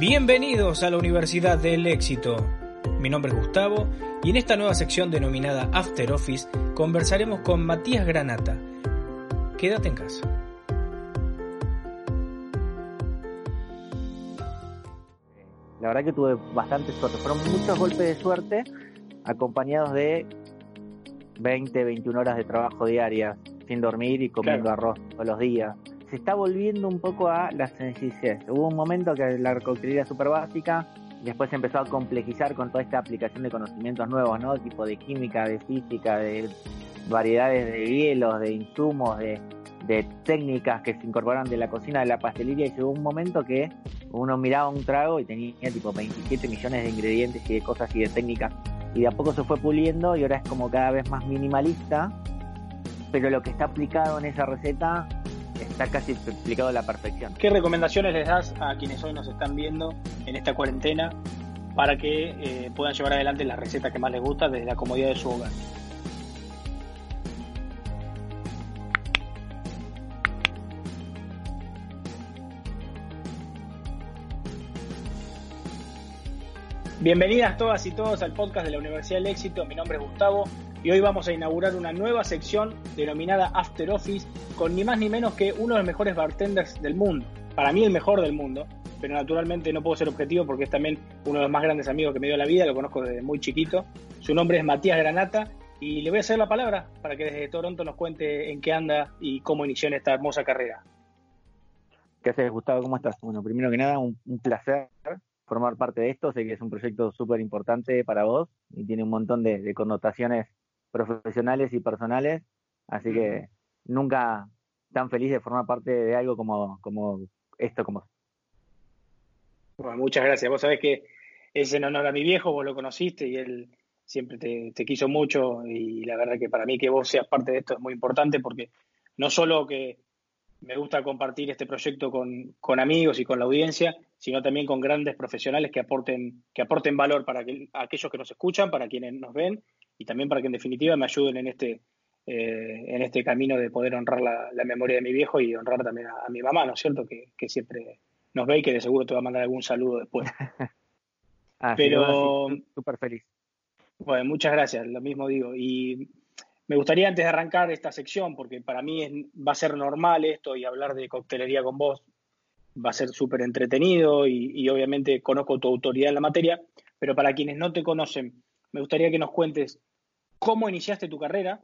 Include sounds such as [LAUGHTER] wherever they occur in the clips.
Bienvenidos a la Universidad del Éxito. Mi nombre es Gustavo y en esta nueva sección denominada After Office conversaremos con Matías Granata. Quédate en casa. La verdad que tuve bastante suerte. Fueron muchos golpes de suerte acompañados de 20, 21 horas de trabajo diarias, sin dormir y comiendo arroz todos los días se está volviendo un poco a la sencillez. Hubo un momento que la coctelería era súper básica, después se empezó a complejizar con toda esta aplicación de conocimientos nuevos, ¿no? Tipo de química, de física, de variedades de hielos, de insumos, de, técnicas que se incorporan de la cocina, de la pastelería, y llegó un momento que uno miraba un trago y tenía tipo 27 millones de ingredientes y de cosas y de técnicas, y de a poco se fue puliendo y ahora es como cada vez más minimalista, pero lo que está aplicado en esa receta está casi explicado a la perfección. ¿Qué recomendaciones les das a quienes hoy nos están viendo en esta cuarentena para que eh, puedan llevar adelante la receta que más les gusta desde la comodidad de su hogar? Bienvenidas todas y todos al podcast de la Universidad del Éxito. Mi nombre es Gustavo y hoy vamos a inaugurar una nueva sección denominada After Office con ni más ni menos que uno de los mejores bartenders del mundo. Para mí el mejor del mundo, pero naturalmente no puedo ser objetivo porque es también uno de los más grandes amigos que me dio la vida, lo conozco desde muy chiquito. Su nombre es Matías Granata y le voy a hacer la palabra para que desde Toronto nos cuente en qué anda y cómo inició en esta hermosa carrera. ¿Qué haces, Gustavo? ¿Cómo estás? Bueno, primero que nada, un, placer formar parte de esto. Sé que es un proyecto súper importante para vos y tiene un montón de connotaciones profesionales y personales, así que nunca tan feliz de formar parte de algo como, como esto, como... Bueno, muchas gracias. Vos sabés que es en honor a mi viejo, vos lo conociste y él siempre te, te, quiso mucho y la verdad que para mí que vos seas parte de esto es muy importante porque no solo que me gusta compartir este proyecto con, con amigos y con la audiencia, sino también con grandes profesionales que aporten, que aporten valor para aquellos que nos escuchan, para quienes nos ven y también para que en definitiva me ayuden en este, eh, en este camino de poder honrar la, memoria de mi viejo y honrar también a, mi mamá, ¿no es cierto? Que, siempre nos ve y que de seguro te va a mandar algún saludo después. [LAUGHS] ah, Pero súper feliz. Bueno, muchas gracias, lo mismo digo. Y me gustaría antes de arrancar esta sección, porque para mí es, va a ser normal esto y hablar de coctelería con vos va a ser súper entretenido y, y, obviamente conozco tu autoridad en la materia, pero para quienes no te conocen, me gustaría que nos cuentes cómo iniciaste tu carrera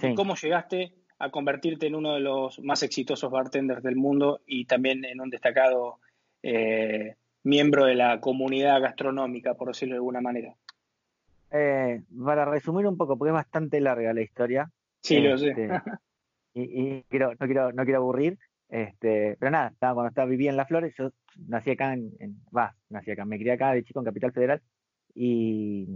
y cómo llegaste a convertirte en uno de los más exitosos bartenders del mundo y también en un destacado eh, miembro de la comunidad gastronómica, por decirlo de alguna manera. Eh, para resumir un poco, porque es bastante larga la historia. Sí, lo sé. Este, [LAUGHS] y, quiero, no, quiero, no quiero aburrir, este, pero nada, estaba, cuando estaba, vivía en Las Flores, yo nací acá en, va, nací acá, me crié acá de chico en Capital Federal y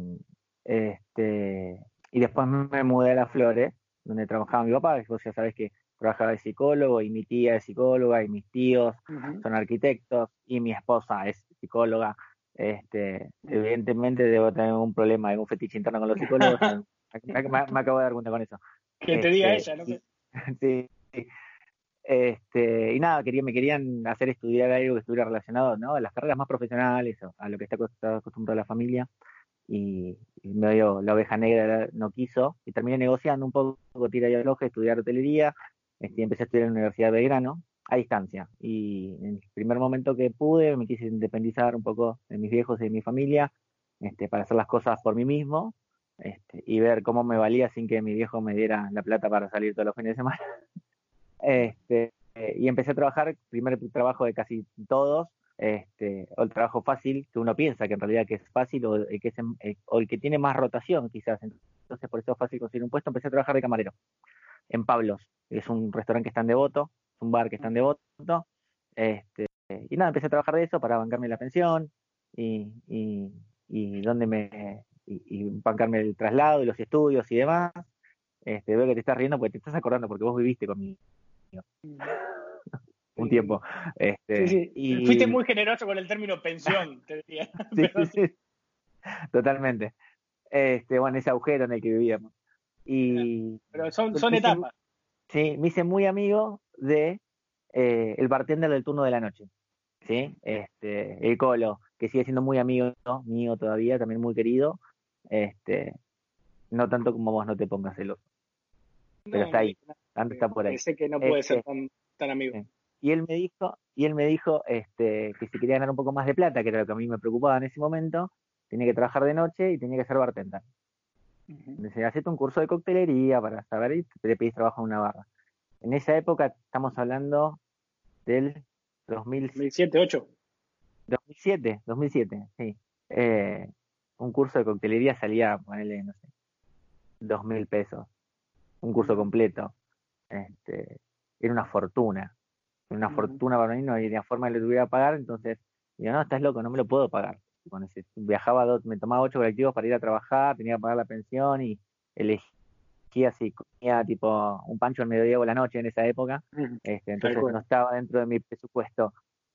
este, y después me mudé a Las Flores, donde trabajaba mi papá, vos ya sabés que trabajaba de psicólogo, y mi tía es psicóloga, y mis tíos son arquitectos, y mi esposa es psicóloga. Este, evidentemente debo tener un problema, algún fetiche interno con los psicólogos. [LAUGHS] me, acabo de dar cuenta con eso. Que te diga este, ella, ¿no? [LAUGHS] Sí, Este, y nada, quería, me querían hacer estudiar algo que estuviera relacionado ¿no? a las carreras más profesionales, a lo que está acostumbrada la familia y, medio la oveja negra no quiso y terminé negociando un poco, tira y aloje, estudiar hotelería este, y empecé a estudiar en la Universidad de Belgrano a distancia y en el primer momento que pude me quise independizar un poco de mis viejos y de mi familia este, para hacer las cosas por mí mismo este, y ver cómo me valía sin que mi viejo me diera la plata para salir todos los fines de semana. [LAUGHS] Este, y empecé a trabajar, primer trabajo de casi todos, este, o el trabajo fácil que uno piensa que en realidad que es fácil o el que, es, eh, o el que tiene más rotación quizás. Entonces por eso es fácil conseguir un puesto. Empecé a trabajar de camarero. en Pablos. Es un restaurante que está en Devoto, es un bar que está en Devoto. Este, y nada, empecé a trabajar de eso para bancarme la pensión y, y, y donde me y, bancarme el traslado y los estudios y demás. Este, veo que te estás riendo porque te estás acordando porque vos viviste conmigo un tiempo. Este, sí, Y... Fuiste muy generoso con el término pensión, te diría. [LAUGHS] [LAUGHS] sí, Totalmente. Este, bueno, ese agujero en el que vivíamos. Y, Pero son, son etapas. Sí, me hice muy amigo de eh, el bartender del turno de la noche. ¿sí? Este, el Colo, que sigue siendo muy amigo mío todavía, también muy querido. Este, no tanto como vos no te pongas celoso. Pero está ahí, antes está por ahí. Sé que no puede ser este, tan, amigo. Y él me dijo, y él me dijo este, que si quería ganar un poco más de plata, que era lo que a mí me preocupaba en ese momento, tenía que trabajar de noche y tenía que ser bartender. Decía, hacete un curso de coctelería para saber y te pedís trabajo en una barra. En esa época estamos hablando del 2007, 8. 2007, 2007, sí. Eh, un curso de coctelería salía, ponele, no sé, dos mil pesos. Un curso completo. Este, era una fortuna. Una fortuna para mí, no había forma de que lo tuviera que pagar, entonces, digo, no, estás loco, no me lo puedo pagar. viajaba, me tomaba ocho colectivos para ir a trabajar, tenía que pagar la pensión y elegía si comía tipo un pancho al mediodía o la noche en esa época. Este, entonces no estaba dentro de mi presupuesto.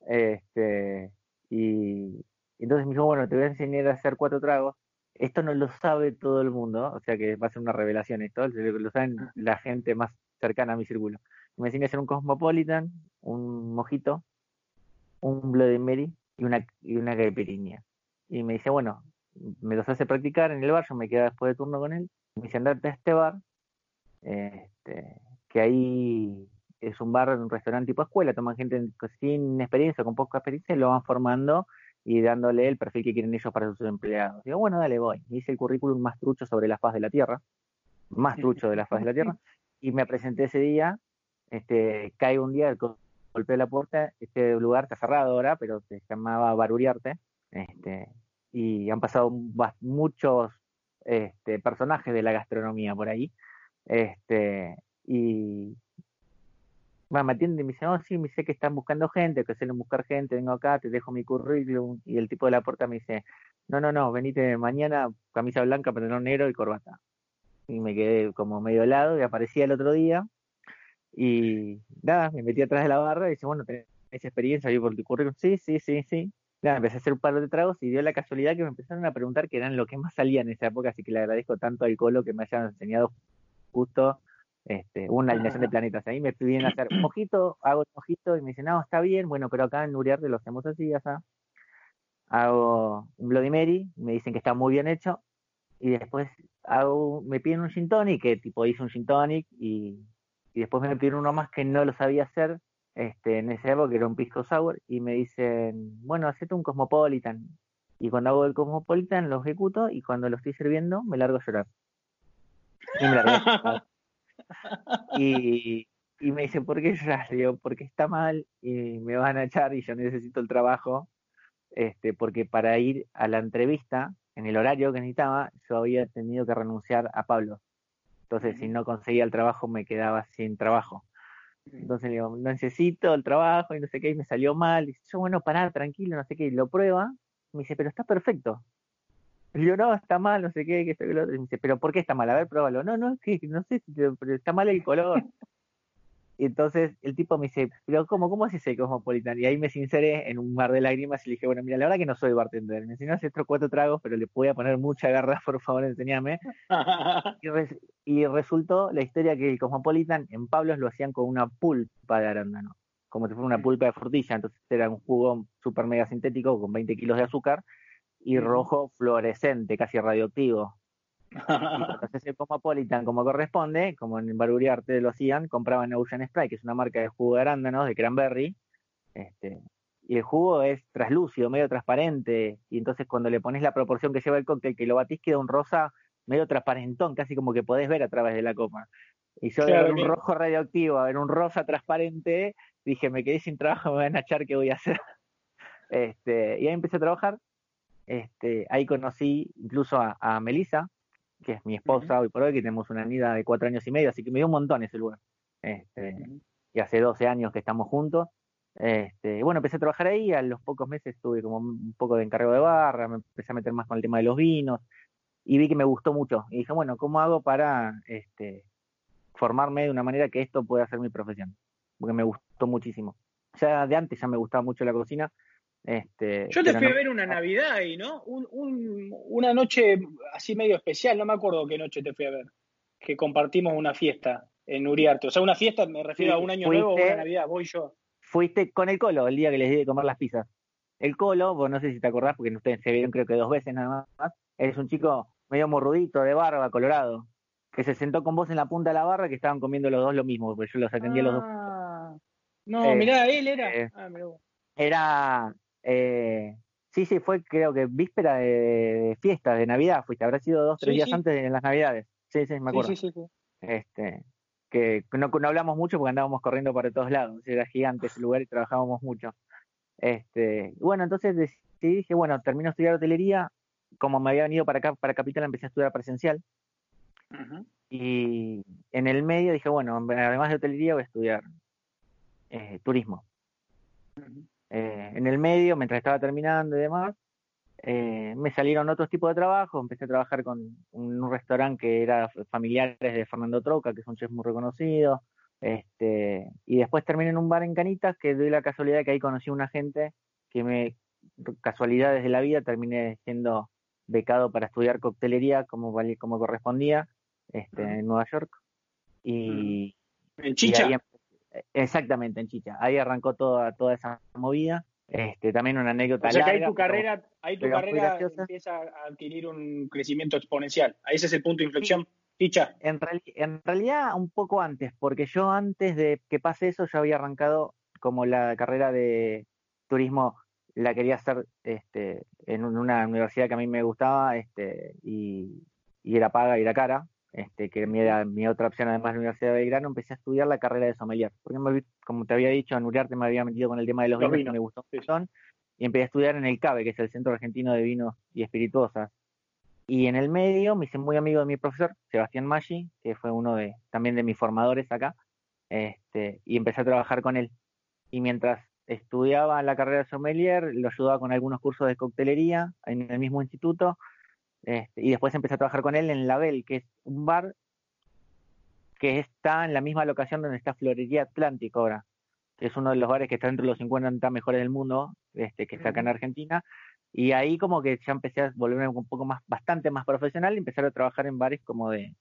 Este, y, entonces me dijo, bueno, te voy a enseñar a hacer cuatro tragos. Esto no lo sabe todo el mundo, o sea que va a ser una revelación esto, lo saben ah. la gente más cercana a mi círculo. Me enseñó a hacer un Cosmopolitan, un mojito, un Bloody Mary y una, y una caipirinha. Y me dice, bueno, me los hace practicar en el bar, yo me quedaba después de turno con él. Me dice, andate a este bar, este, que ahí es un bar, un restaurante tipo escuela, toman gente sin experiencia, con poca experiencia, y lo van formando y dándole el perfil que quieren ellos para sus empleados. Digo, bueno, dale, voy. Hice el currículum más trucho sobre la faz de la Tierra, más trucho de la faz de la Tierra, [LAUGHS] y me presenté ese día, este, caigo un día, golpeé la puerta, este lugar está cerrado ahora, pero se llamaba Baruriarte, este, y han pasado muchos este, personajes de la gastronomía por ahí, este, y me atiende y me dice, oh, sí, me dice que están buscando gente, que suelen buscar gente, vengo acá, te dejo mi currículum. Y el tipo de la puerta me dice, no, no, no, venite mañana, camisa blanca, pantalón negro y corbata. Y me quedé como medio helado y aparecía el otro día. Y nada, me metí atrás de la barra y dice, bueno, tenés experiencia yo por tu currículum. Sí, sí, sí, sí. Nada, empecé a hacer un par de tragos y dio la casualidad que me empezaron a preguntar que eran lo que más salía en esa época, así que le agradezco tanto al Colo que me hayan enseñado justo este, una alineación de planetas. Ahí me piden hacer un mojito, hago el mojito y me dicen, no, está bien, bueno, pero acá en Uriarte lo hacemos así, ya Hago un Bloody Mary, me dicen que está muy bien hecho, y después hago, me piden un gin tonic, que tipo hice un gin tonic, y, después me piden uno más que no lo sabía hacer, este, en ese época que era un pisco sour, y me dicen, bueno, hacete un cosmopolitan. Y cuando hago el cosmopolitan lo ejecuto, y cuando lo estoy sirviendo me largo a llorar. Y me largo y, y me dice, ¿por qué lloras? Digo, porque está mal y me van a echar y yo necesito el trabajo, este, porque para ir a la entrevista, en el horario que necesitaba, yo había tenido que renunciar a Pablo. Entonces, si no conseguía el trabajo, me quedaba sin trabajo. Entonces le digo, necesito el trabajo y no sé qué, y me salió mal. Y yo, bueno, pará, tranquilo, no sé qué, y lo prueba. Me dice, pero está perfecto. Y yo, no, está mal, no sé qué, que esto que lo otro. Y me dice, pero ¿por qué está mal? A ver, pruébalo. No, no, [LAUGHS] es que no sé, pero está mal el color. Y entonces el tipo me dice, pero ¿cómo, cómo haces el Cosmopolitan? Y ahí me sinceré en un mar de lágrimas y le dije, bueno, mira, la verdad que no soy bartender. Me enseñó a hacer estos cuatro tragos, pero le voy a poner mucha garra, [LAUGHS] por favor, enséñame. [LAUGHS] y, resultó la historia que el Cosmopolitan en Pablos lo hacían con una pulpa de arándano, como si fuera una pulpa de frutilla. Entonces era un jugo super mega sintético con 20 kilos de azúcar y rojo fluorescente, casi radioactivo. [LAUGHS] Entonces el Cosmopolitan, como corresponde, como en Baruriarte lo hacían, compraban Ocean Sprite, que es una marca de jugo de arándanos, de cranberry, este, y el jugo es traslúcido, medio transparente, y entonces cuando le pones la proporción que lleva el cóctel, que lo batís, queda un rosa medio transparentón, casi como que podés ver a través de la copa. Y yo de ver un rojo radioactivo a ver un rosa transparente, dije, me quedé sin trabajo, [LAUGHS] me van a echar, ¿qué voy a hacer? Este, y ahí empecé a trabajar este, ahí conocí incluso a, a Melissa, que es mi esposa hoy por hoy, que tenemos una niña de cuatro años y medio, así que me dio un montón ese lugar. Este, Y hace 12 años que estamos juntos. Este, bueno, empecé a trabajar ahí, a los pocos meses tuve como un poco de encargo de barra, me empecé a meter más con el tema de los vinos y vi que me gustó mucho. Y dije, bueno, ¿cómo hago para este, formarme de una manera que esto pueda ser mi profesión? Porque me gustó muchísimo. Ya de antes ya me gustaba mucho la cocina. Este, Yo te fui a ver una Navidad ahí, ¿no? una noche así medio especial, no me acuerdo qué noche te fui a ver, que compartimos una fiesta en Uriarte. O sea, una fiesta, me refiero a un año nuevo o una Navidad, voy yo fuiste con el Colo el día que les di de comer las pizzas. El Colo, vos no sé si te acordás, porque ustedes se vieron creo que dos veces nada más, es un chico medio morrudito, de barba, colorado, que se sentó con vos en la punta de la barra que estaban comiendo los dos lo mismo, porque yo los atendí a los dos. Ah. No, eh, mirá, él era. Eh, ah, era. Eh, sí, sí, fue creo que víspera de, fiesta, de Navidad, fuiste, habrá sido dos, tres días antes de las Navidades. Sí, sí, me acuerdo. Sí. Este, que no, no, hablamos mucho porque andábamos corriendo para todos lados, era gigante ese lugar y trabajábamos mucho. Este, bueno, entonces decidí, dije, bueno, termino de estudiar hotelería, como me había venido para acá, para Capital, empecé a estudiar presencial. Y en el medio dije, bueno, además de hotelería voy a estudiar eh, turismo. Eh, en el medio, mientras estaba terminando y demás, eh, me salieron otros tipos de trabajos, empecé a trabajar con un, restaurante que era familiares de Fernando Troca, que es un chef muy reconocido, este, y después terminé en un bar en Canitas, que doy la casualidad que ahí conocí a una gente que me, casualidades de la vida, terminé siendo becado para estudiar coctelería como, como correspondía este, en Nueva York. Y, ¿En Chicha? Exactamente, en Chicha. Ahí arrancó toda, toda esa movida. Este, también una anécdota. O sea que ahí tu carrera, ahí tu carrera empieza a adquirir un crecimiento exponencial. Ahí ese es el punto de inflexión. Ficha. En, en realidad, un poco antes, porque yo antes de que pase eso, yo había arrancado como la carrera de turismo, la quería hacer este, en una universidad que a mí me gustaba este, y, y era paga y era cara este, que mi, era mi otra opción además de la Universidad de Belgrano, empecé a estudiar la carrera de sommelier. Porque como te había dicho, en Uriarte me había metido con el tema de los, vinos, me gustó mucho, y empecé a estudiar en el CABE, que es el Centro Argentino de Vinos y Espirituosas. Y en el medio me hice muy amigo de mi profesor, Sebastián Maggi, que fue uno de también de mis formadores acá, este, y empecé a trabajar con él. Y mientras estudiaba la carrera de sommelier, lo ayudaba con algunos cursos de coctelería en el mismo instituto, este, y después empecé a trabajar con él en La Belle, que es un bar que está en la misma locación donde está Florería Atlántico ahora, que es uno de los bares que está entre los 50 mejores del mundo, este, que está acá en Argentina. Y ahí como que ya empecé a volverme un poco más, bastante más profesional y empezar a trabajar en bares como de,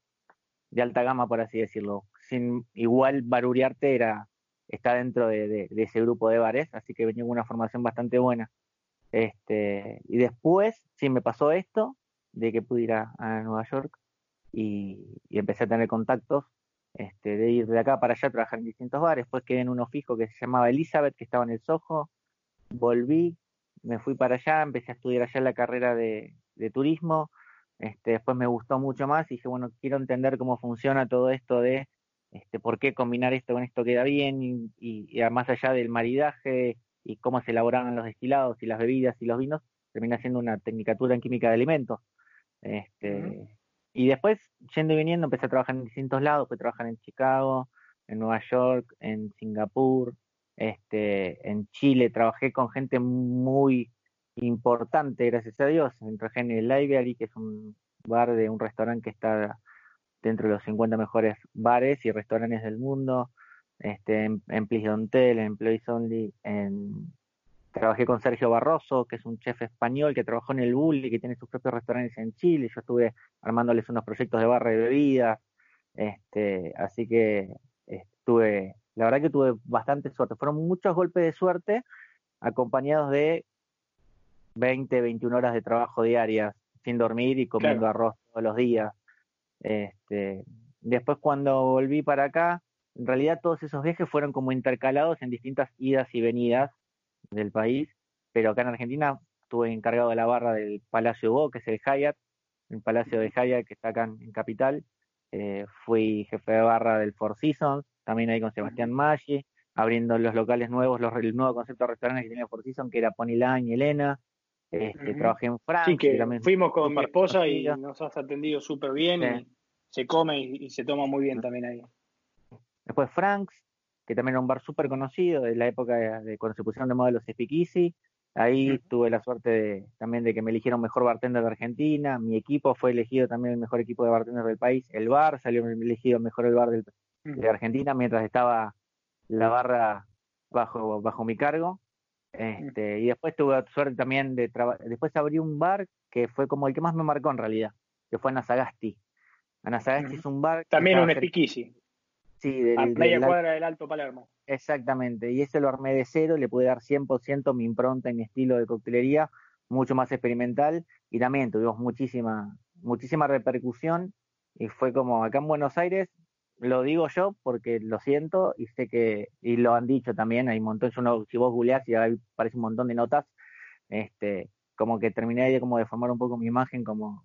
de alta gama, por así decirlo. Sin igual Baruriarte era, está dentro de, de, de, ese grupo de bares, así que venía con una formación bastante buena. Este, y después, sí me pasó esto, de que pude ir a, Nueva York y, empecé a tener contactos este, de ir de acá para allá a trabajar en distintos bares. Después quedé en uno fijo que se llamaba Elizabeth, que estaba en el Soho. Volví, me fui para allá, empecé a estudiar allá la carrera de, turismo. Este, después me gustó mucho más y dije, bueno, quiero entender cómo funciona todo esto de este, por qué combinar esto con esto queda bien y, y, más allá del maridaje y cómo se elaboran los destilados y las bebidas y los vinos, termina siendo una tecnicatura en química de alimentos. Este, Y después, yendo y viniendo, empecé a trabajar en distintos lados, fui a trabajar en Chicago, en Nueva York, en Singapur, este, en Chile, trabajé con gente muy importante, gracias a Dios. Trabajé en el Library, que es un bar de un restaurante que está dentro de los 50 mejores bares y restaurantes del mundo. Este, en, en Please Don't en Employees Only, en Trabajé con Sergio Barroso, que es un chef español que trabajó en el Bulli, que tiene sus propios restaurantes en Chile. Yo estuve armándoles unos proyectos de barra de bebidas. Este, así que estuve, la verdad que tuve bastante suerte. Fueron muchos golpes de suerte acompañados de 20, 21 horas de trabajo diarias, sin dormir y comiendo arroz todos los días. Este, después cuando volví para acá, en realidad todos esos viajes fueron como intercalados en distintas idas y venidas del país, pero acá en Argentina estuve encargado de la barra del Palacio Bo, que es el Hyatt, el Palacio de Hyatt que está acá en, Capital. Eh, fui jefe de barra del Four Seasons, también ahí con Sebastián Maggi, abriendo los locales nuevos, los, el nuevo concepto de restaurantes que tenía Four Seasons, que era Pony Line y Elena. Este, Trabajé en Francia. Sí, que también fuimos con mi esposa y nos has atendido súper bien y se come y, se toma muy bien también ahí. Después Franks, que también era un bar súper conocido de la época de, cuando se pusieron de moda los Speakeasy. Ahí tuve la suerte de, también de que me eligieron mejor bartender de Argentina. Mi equipo fue elegido también el mejor equipo de bartender del país. El bar salió elegido mejor el bar de Argentina mientras estaba la barra bajo, bajo mi cargo. Este, y después tuve suerte también de trabajar. Después abrí un bar que fue como el que más me marcó en realidad, que fue Anasagasti. Anasagasti es un bar. También un speakeasy. Sí, del, a playa cuadra del Alto Palermo. Exactamente, y ese lo armé de cero, le pude dar 100% mi impronta y mi estilo de coctelería, mucho más experimental, y también tuvimos muchísima, muchísima repercusión, y fue como acá en Buenos Aires, lo digo yo porque lo siento y sé que, y lo han dicho también, hay un montón, si vos googleás y ahí aparece un montón de notas, este, como que terminé de como de formar un poco mi imagen como,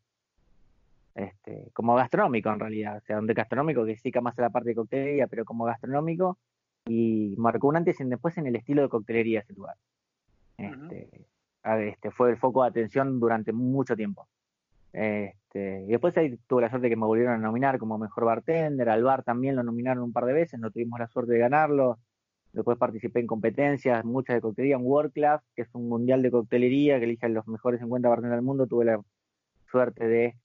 este, como gastronómico en realidad, o sea, donde gastronómico que sí más a la parte de coctelería, pero como gastronómico y marcó un antes y un después en el estilo de coctelería ese lugar. Este, este, fue el foco de atención durante mucho tiempo. Este, y después ahí tuve la suerte de que me volvieron a nominar como mejor bartender, al bar también lo nominaron un par de veces, no tuvimos la suerte de ganarlo. Después participé en competencias, muchas de coctelería, un World Class, que es un mundial de coctelería que elige a los mejores 50 bartenders del mundo. Tuve la suerte de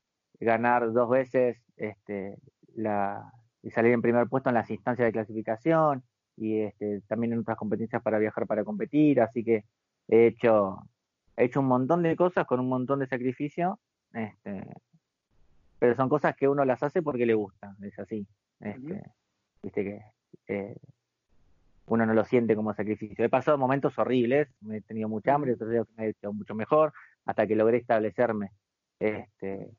ganar dos veces este, la, y salir en primer puesto en las instancias de clasificación y este, también en otras competencias para viajar para competir, así que he hecho, he hecho un montón de cosas con un montón de sacrificio, este, pero son cosas que uno las hace porque le gusta, es así, este, viste que eh, uno no lo siente como sacrificio. He pasado momentos horribles, he tenido mucha hambre, otros días me he hecho mucho mejor, hasta que logré establecerme. Este,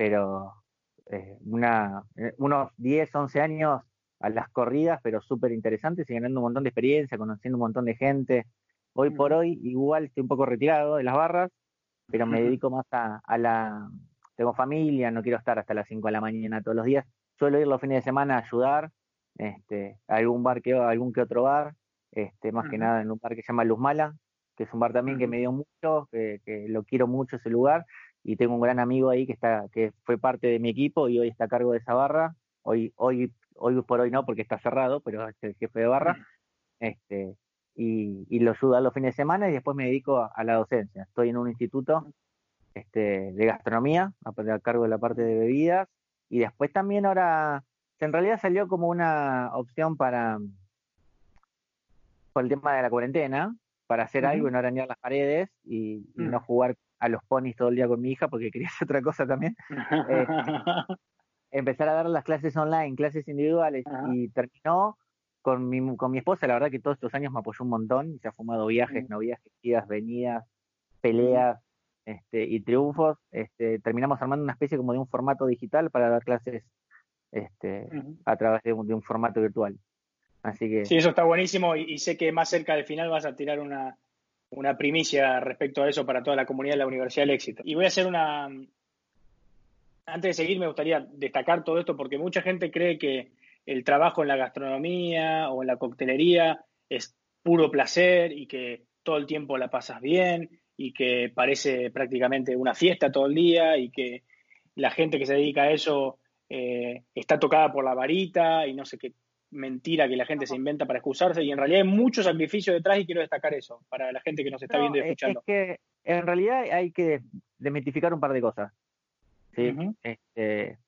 pero eh, una, eh, unos 10, 11 años a las corridas, pero súper interesantes y ganando un montón de experiencia, conociendo un montón de gente. Hoy por hoy igual estoy un poco retirado de las barras, pero me dedico más a, la... Tengo familia, no quiero estar hasta las 5 de la mañana todos los días. Suelo ir los fines de semana a ayudar este, a algún bar que algún que otro bar, este, más que nada en un bar que se llama Luz Mala, que es un bar también que me dio mucho, que, que, lo quiero mucho ese lugar, y tengo un gran amigo ahí que está que fue parte de mi equipo y hoy está a cargo de esa barra. Hoy hoy hoy por hoy no porque está cerrado pero es el jefe de barra. Este y, y lo ayudo los fines de semana y después me dedico a, la docencia. Estoy en un instituto este de gastronomía a, cargo de la parte de bebidas. Y después también ahora en realidad salió como una opción para por el tema de la cuarentena para hacer algo y no arañar las paredes y, y no jugar a los ponis todo el día con mi hija porque [LAUGHS] quería hacer otra cosa también. [LAUGHS] Eh, empezar a dar las clases online, clases individuales y terminó con mi, con mi esposa, la verdad que todos estos años me apoyó un montón, y se ha fumado viajes, no viajes, idas, venidas, peleas este, y triunfos. Este, terminamos armando una especie como de un formato digital para dar clases este, a través de un, formato virtual. Así que... Sí, eso está buenísimo y, sé que más cerca del final vas a tirar una, una primicia respecto a eso para toda la comunidad de la Universidad del Éxito. Y voy a hacer una... Antes de seguir, me gustaría destacar todo esto porque mucha gente cree que el trabajo en la gastronomía o en la coctelería es puro placer y que todo el tiempo la pasas bien y que parece prácticamente una fiesta todo el día y que la gente que se dedica a eso eh, está tocada por la varita y no sé qué mentira que la gente se inventa para excusarse y en realidad hay mucho sacrificio detrás y quiero destacar eso para la gente que nos está viendo y escuchando. Es que en realidad hay que desmitificar un par de cosas. ¿sí? este,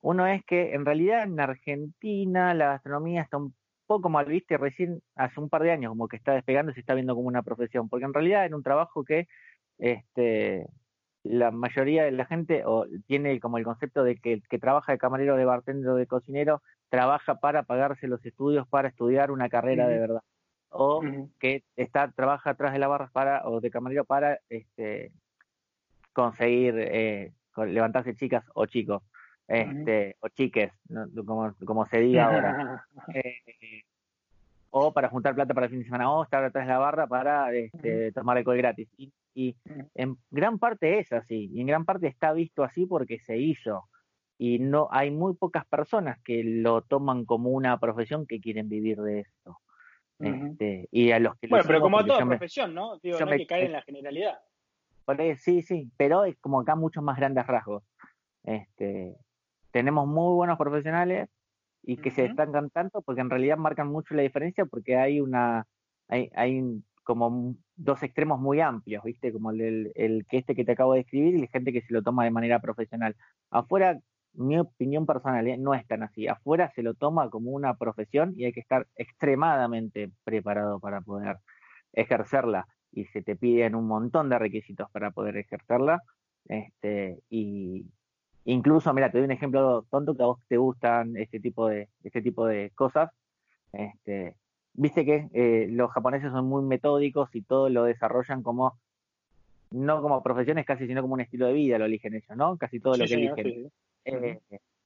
uno es que en realidad en Argentina la gastronomía está un poco mal vista y recién hace un par de años como que está despegando y se está viendo como una profesión, porque en realidad era un trabajo que este, la mayoría de la gente o, tiene como el concepto de que el que trabaja de camarero, de bartender o de cocinero trabaja para pagarse los estudios para estudiar una carrera de verdad. O que está trabaja atrás de la barra para o de camarero para este conseguir eh, levantarse chicas o chicos este o chiques como, como se diga ahora. [LAUGHS] Eh, o para juntar plata para el fin de semana o estar atrás de la barra para este, tomar alcohol gratis. Y y en gran parte es así, y en gran parte está visto así porque se hizo. Y no hay muy pocas personas que lo toman como una profesión que quieren vivir de esto. este, y a los que bueno, pero como toda profesión, ¿no? Digo, no hay que caer en la generalidad. sí, sí, pero es como acá muchos más grandes rasgos. Este, tenemos muy buenos profesionales y que se destacan tanto porque en realidad marcan mucho la diferencia porque hay una, hay, hay como dos extremos muy amplios, ¿viste? Como el, el, que este que te acabo de escribir y la gente que se lo toma de manera profesional. Afuera, mi opinión personal ¿eh? no es tan así. Afuera se lo toma como una profesión y hay que estar extremadamente preparado para poder ejercerla y se te piden un montón de requisitos para poder ejercerla. Este, y incluso, mira, te doy un ejemplo tonto que a vos te gustan este tipo de, este tipo de cosas. Este, viste que eh, los japoneses son muy metódicos y todo lo desarrollan como, no como profesiones casi, sino como un estilo de vida, lo eligen ellos, ¿no? Casi todo lo que eligen. Eh,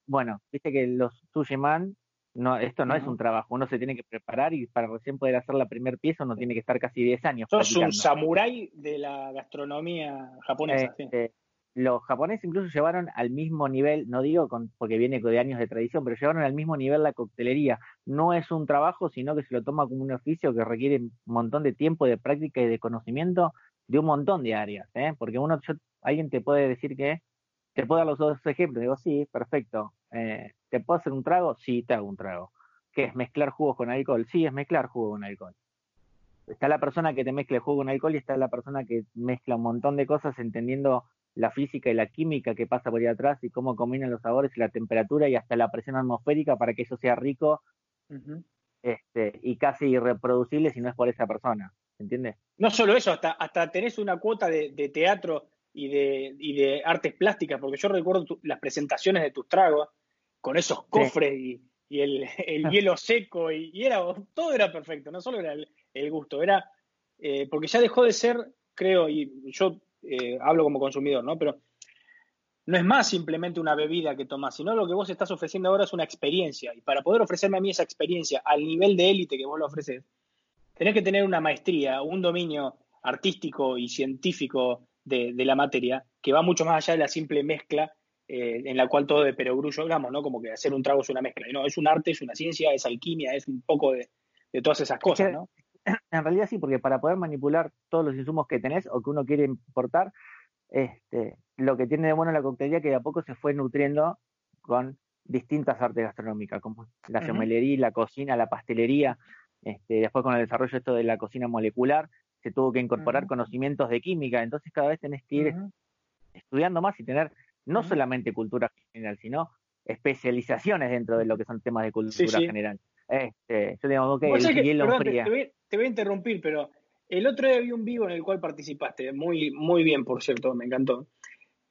bueno, viste que los sushiman, no, esto no es un trabajo, uno se tiene que preparar y para recién poder hacer la primer pieza uno tiene que estar casi 10 años. Sos un samurái de la gastronomía japonesa. Este, los japoneses incluso llevaron al mismo nivel, no digo con, porque viene de años de tradición, pero llevaron al mismo nivel la coctelería. No es un trabajo, sino que se lo toma como un oficio que requiere un montón de tiempo, de práctica y de conocimiento de un montón de áreas. ¿eh? Porque uno, alguien te puede decir que, te puedo dar los dos ejemplos, digo, sí, perfecto. Eh, ¿Te puedo hacer un trago? Sí, te hago un trago. ¿Qué es mezclar jugos con alcohol? Sí, es mezclar jugo con alcohol. Está la persona que te mezcla el jugo con alcohol y está la persona que mezcla un montón de cosas entendiendo la física y la química que pasa por ahí atrás y cómo combinan los sabores y la temperatura y hasta la presión atmosférica para que eso sea rico este, y casi irreproducible si no es por esa persona. ¿Entiendes? No solo eso, hasta, hasta tenés una cuota de, teatro y de, y de, artes plásticas, porque yo recuerdo las presentaciones de tus tragos con esos cofres y, el, hielo seco y, era todo era perfecto, no solo era el, gusto, era eh, porque ya dejó de ser, creo, y yo eh, hablo como consumidor, ¿no? Pero no es más simplemente una bebida que tomas, sino lo que vos estás ofreciendo ahora es una experiencia. Y para poder ofrecerme a mí esa experiencia al nivel de élite que vos lo ofreces, tenés que tener una maestría, un dominio artístico y científico de, la materia que va mucho más allá de la simple mezcla eh, en la cual todo de perogrullo hablamos, ¿no? Como que hacer un trago es una mezcla. Y no, es un arte, es una ciencia, es alquimia, es un poco de, de todas esas cosas, ¿no? [CLEARS THROAT] en realidad sí, porque para poder manipular todos los insumos que tenés o que uno quiere importar, este, lo que tiene de bueno la coctelería que de a poco se fue nutriendo con distintas artes gastronómicas, como la somelería, la cocina, la pastelería, este, después con el desarrollo esto de la cocina molecular, se tuvo que incorporar conocimientos de química, entonces cada vez tenés que ir estudiando más y tener no solamente cultura general, sino especializaciones dentro de lo que son temas de cultura general. Este, yo digo, ok, el hielo fría. te voy a interrumpir, pero el otro día vi un vivo en el cual participaste, muy, muy bien, por cierto, me encantó.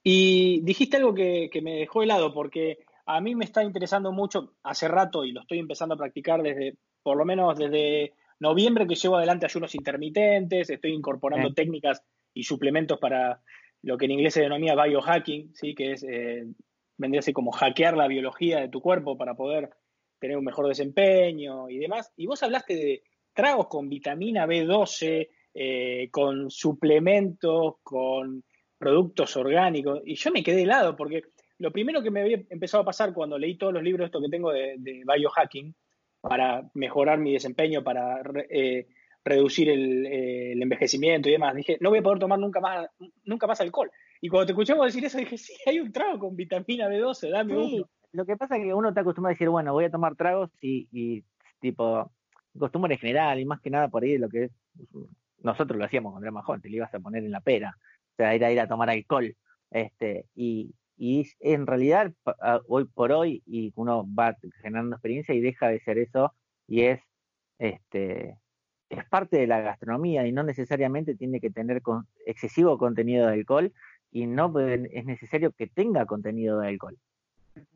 Y dijiste algo que, me dejó helado, porque a mí me está interesando mucho hace rato y lo estoy empezando a practicar desde, por lo menos desde noviembre que llevo adelante ayunos intermitentes, estoy incorporando técnicas y suplementos para lo que en inglés se denomina biohacking, ¿sí? que es, eh, vendría a ser como hackear la biología de tu cuerpo para poder tener un mejor desempeño y demás. Y vos hablaste de, tragos con vitamina B12, eh, con suplementos, con productos orgánicos. Y yo me quedé helado porque lo primero que me había empezado a pasar cuando leí todos los libros estos que tengo de, biohacking para mejorar mi desempeño, para eh, reducir eh, el, envejecimiento y demás, dije, no voy a poder tomar nunca más, nunca más alcohol. Y cuando te escuchamos decir eso, dije, sí, hay un trago con vitamina B12, dame uno. Lo que pasa es que uno está acostumbrado a decir, bueno, voy a tomar tragos y, y tipo, costumbre general y más que nada por ahí lo que es, nosotros lo hacíamos cuando era joven, te lo ibas a poner en la pera, o sea, era ir a tomar alcohol, este, y, y en realidad hoy por hoy y uno va generando experiencia y deja de ser eso y es este es parte de la gastronomía y no necesariamente tiene que tener con, excesivo contenido de alcohol y no es necesario que tenga contenido de alcohol.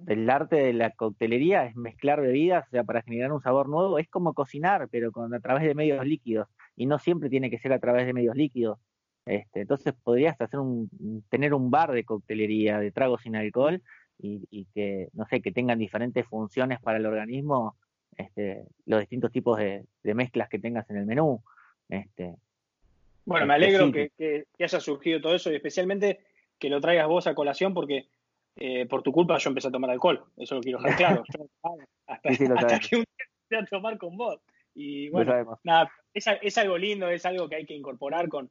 El arte de la coctelería es mezclar bebidas, o sea, para generar un sabor nuevo, es como cocinar, pero con, a través de medios líquidos, y no siempre tiene que ser a través de medios líquidos. Este, entonces podrías hacer un, tener un bar de coctelería, de tragos sin alcohol, y, que, no sé, que tengan diferentes funciones para el organismo, este, los distintos tipos de, mezclas que tengas en el menú. Este, bueno, me alegro que, que, haya surgido todo eso y especialmente que lo traigas vos a colación porque eh, por tu culpa yo empecé a tomar alcohol. Eso lo quiero dejar claro. [LAUGHS] hasta, que un día empecé a tomar con vos. Y bueno, nada, es, algo lindo, es algo que hay que incorporar con,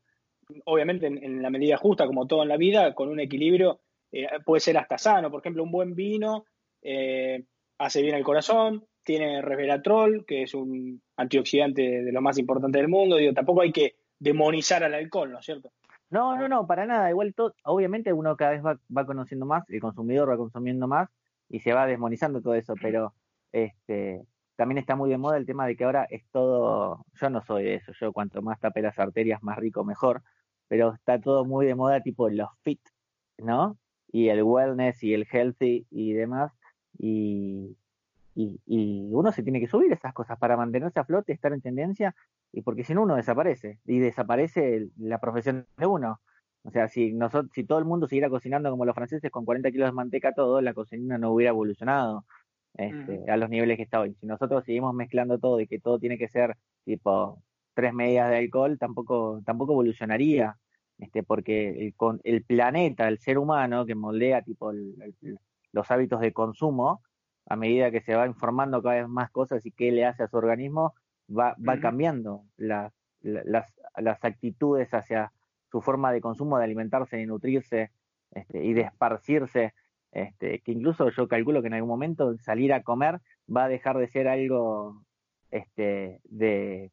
obviamente en, la medida justa, como todo en la vida, con un equilibrio, eh, puede ser hasta sano. Por ejemplo, un buen vino eh, hace bien al corazón, tiene resveratrol, que es un antioxidante de lo más importante del mundo. Digo, tampoco hay que demonizar al alcohol, ¿no es cierto? No, no, no, para nada. Igual, todo, obviamente uno cada vez va, va conociendo más, el consumidor va consumiendo más y se va demonizando todo eso, pero este también está muy de moda el tema de que ahora es todo, yo no soy de eso, yo cuanto más tape las arterias, más rico, mejor, pero está todo muy de moda tipo los fit, ¿no? Y el wellness y el healthy y demás, y, y, y uno se tiene que subir esas cosas para mantenerse a flote, estar en tendencia, y porque si no uno desaparece, y desaparece la profesión de uno. O sea, si, nosotros, si todo el mundo siguiera cocinando como los franceses con 40 kilos de manteca todo, la cocina no hubiera evolucionado este, a los niveles que está hoy. Si nosotros seguimos mezclando todo y que todo tiene que ser tipo tres medidas de alcohol, tampoco, tampoco evolucionaría, este, porque el, con el planeta, el ser humano que moldea tipo los hábitos de consumo, a medida que se va informando cada vez más cosas y qué le hace a su organismo, va, va cambiando las, las actitudes hacia su forma de consumo, de alimentarse y nutrirse este, y de esparcirse este, que incluso yo calculo que en algún momento salir a comer va a dejar de ser algo este, de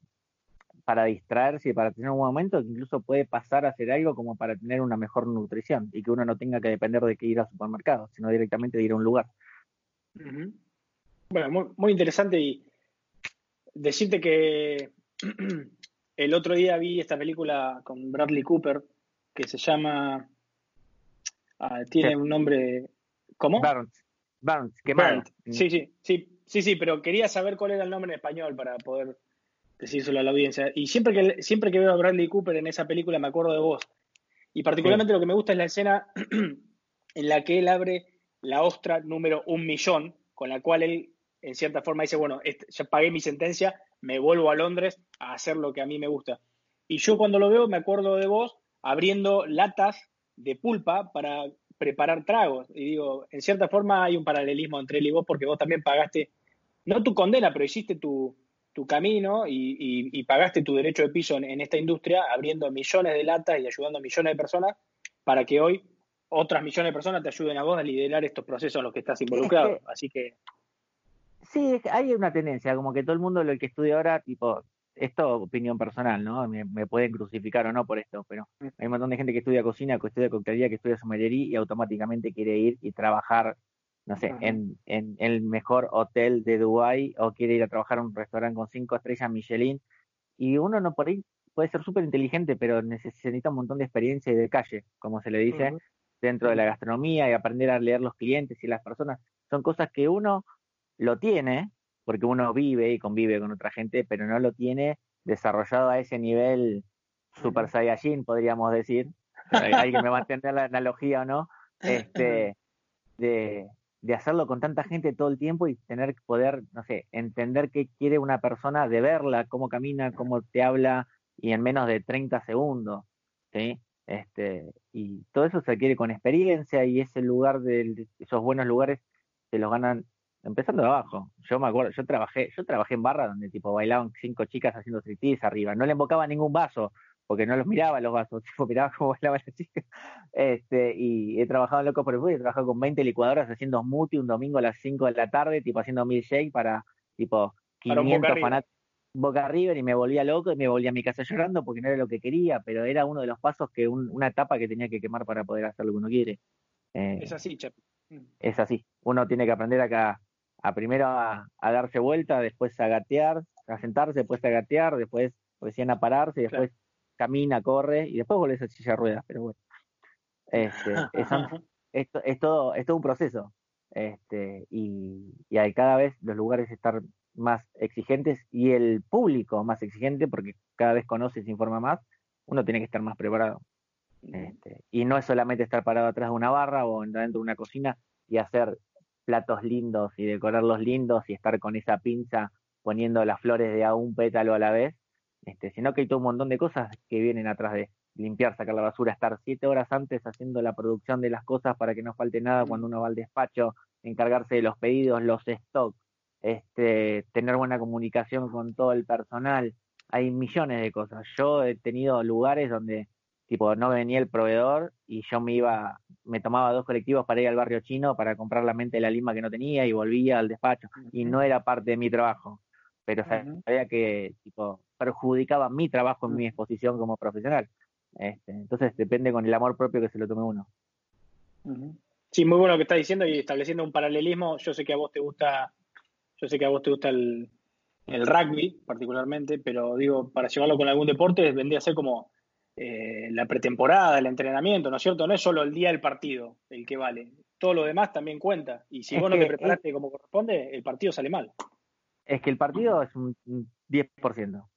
para distraerse y para tener un momento que incluso puede pasar a ser algo como para tener una mejor nutrición y que uno no tenga que depender de que ir al supermercado, sino directamente de ir a un lugar. Bueno, muy, interesante y decirte que [CLEARS THROAT] el otro día vi esta película con Bradley Cooper que se llama, ah, tiene un nombre ¿Cómo? Burns. Burns, Sí, sí, sí, sí, sí, pero quería saber cuál era el nombre en español para poder decírselo a la audiencia. Y siempre que, siempre que veo a Bradley Cooper en esa película me acuerdo de vos. Y particularmente lo que me gusta es la escena [CLEARS THROAT] en la que él abre la ostra número un millón, con la cual él, en cierta forma, dice, bueno, ya pagué mi sentencia, me vuelvo a Londres a hacer lo que a mí me gusta. Y yo cuando lo veo me acuerdo de vos abriendo latas de pulpa para preparar tragos. Y digo, en cierta forma hay un paralelismo entre él y vos porque vos también pagaste, no tu condena, pero hiciste tu, tu camino y, pagaste tu derecho de piso en, esta industria, abriendo millones de latas y ayudando a millones de personas para que hoy otras millones de personas te ayuden a vos a liderar estos procesos en los que estás involucrado. Así que... Sí, hay una tendencia, como que todo el mundo lo que estudia ahora, tipo, esto opinión personal, ¿no? Me, pueden crucificar o no por esto, pero hay un montón de gente que estudia cocina, que estudia coctelería, que estudia sommelería y automáticamente quiere ir y trabajar, no sé, en, en, el mejor hotel de Dubái o quiere ir a trabajar en un restaurante con cinco estrellas Michelin y uno no por ahí puede ser súper inteligente, pero necesita un montón de experiencia y de calle, como se le dice, dentro de la gastronomía y aprender a leer los clientes y las personas. Son cosas que uno lo tiene, porque uno vive y convive con otra gente, pero no lo tiene desarrollado a ese nivel super saiyajin, podríamos decir. [LAUGHS] Alguien me va a entender la analogía o no. Este, de, de hacerlo con tanta gente todo el tiempo y tener que poder, no sé, entender qué quiere una persona, de verla, cómo camina, cómo te habla, y en menos de 30 segundos, ¿sí? Este, y todo eso se adquiere con experiencia y ese lugar de esos buenos lugares se los ganan empezando de abajo. Yo me acuerdo, yo trabajé, yo trabajé en barra donde tipo bailaban cinco chicas haciendo striptease arriba. No le embocaba ningún vaso, porque no los miraba los vasos, [LAUGHS] tipo miraba cómo bailaban las chicas. Este, y he trabajado en Loco por el Fútbol, he trabajado con 20 licuadoras haciendo smoothie un domingo a las 5 de la tarde, tipo haciendo milkshake para tipo 500 fanáticos. Boca River y me volvía loco y me volvía a mi casa llorando porque no era lo que quería, pero era uno de los pasos que una etapa que tenía que quemar para poder hacer lo que uno quiere. Eh, es así, Chep. Es así. Uno tiene que aprender acá a primero a, darse vuelta, después a gatear, a sentarse, después a gatear, después recién a pararse, después camina, corre y después vuelve a silla de ruedas, pero bueno. Este, [LAUGHS] es, esto, es, todo, es todo un proceso. Este, y, y hay cada vez los lugares están más exigentes y el público más exigente porque cada vez conoce y se informa más, uno tiene que estar más preparado. Este, y no es solamente estar parado atrás de una barra o dentro de una cocina y hacer platos lindos y decorarlos lindos y estar con esa pinza poniendo las flores de a un pétalo a la vez, este, sino que hay todo un montón de cosas que vienen atrás de limpiar, sacar la basura, estar siete horas antes haciendo la producción de las cosas para que no falte nada cuando uno va al despacho, encargarse de los pedidos, los stocks, este, tener buena comunicación con todo el personal. Hay millones de cosas. Yo he tenido lugares donde tipo, no venía el proveedor y yo me iba, me tomaba dos colectivos para ir al barrio chino para comprar la mente de la lima que no tenía y volvía al despacho. Y no era parte de mi trabajo, pero sabía que, tipo, perjudicaba mi trabajo en mi exposición como profesional. Este, entonces depende con el amor propio que se lo tome uno. Sí, muy bueno lo que estás diciendo y estableciendo un paralelismo. Yo sé que a vos te gusta, yo sé que a vos te gusta el, el rugby particularmente, pero digo, para llevarlo con algún deporte vendría a ser como eh, la pretemporada, el entrenamiento, ¿no es cierto? No es solo el día del partido el que vale, todo lo demás también cuenta. Y si vos no te preparaste como corresponde, el partido sale mal. Es que el partido es un 10%.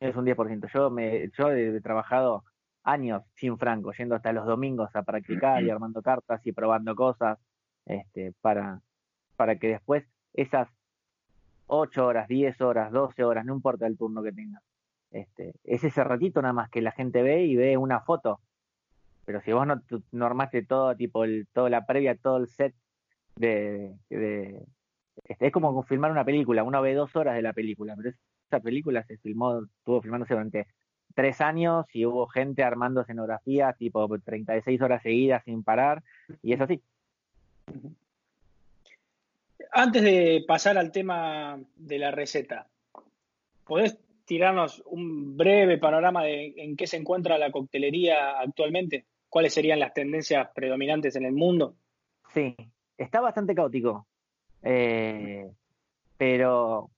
Es un 10%. Yo, me, yo he trabajado años sin Franco, yendo hasta los domingos a practicar y [CLEARS THROAT] armando cartas y probando cosas este, para, para que después esas 8 horas, 10 horas, 12 horas, no importa el turno que tengas, este, es ese ratito nada más que la gente ve y ve una foto. Pero si vos no, no armaste todo, tipo, el, toda la previa, todo el set de, de este, es como filmar una película, uno ve dos horas de la película, pero esa película se filmó, estuvo filmándose durante tres años y hubo gente armando escenografía tipo 36 horas seguidas sin parar, y es así. Antes de pasar al tema de la receta, ¿podés tirarnos un breve panorama de en qué se encuentra la coctelería actualmente? ¿Cuáles serían las tendencias predominantes en el mundo? Sí, está bastante caótico, eh, pero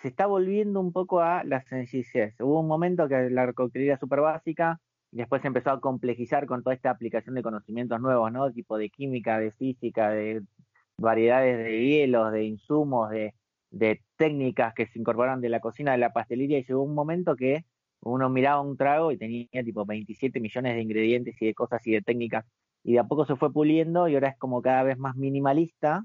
se está volviendo un poco a la sencillez. Hubo un momento que la coctelería era súper básica, y después se empezó a complejizar con toda esta aplicación de conocimientos nuevos, ¿no? Tipo de química, de física, de variedades de hielos, de insumos, de, de técnicas que se incorporaron de la cocina de la pastelería y llegó un momento que uno miraba un trago y tenía tipo 27 millones de ingredientes y de cosas y de técnicas y de a poco se fue puliendo y ahora es como cada vez más minimalista,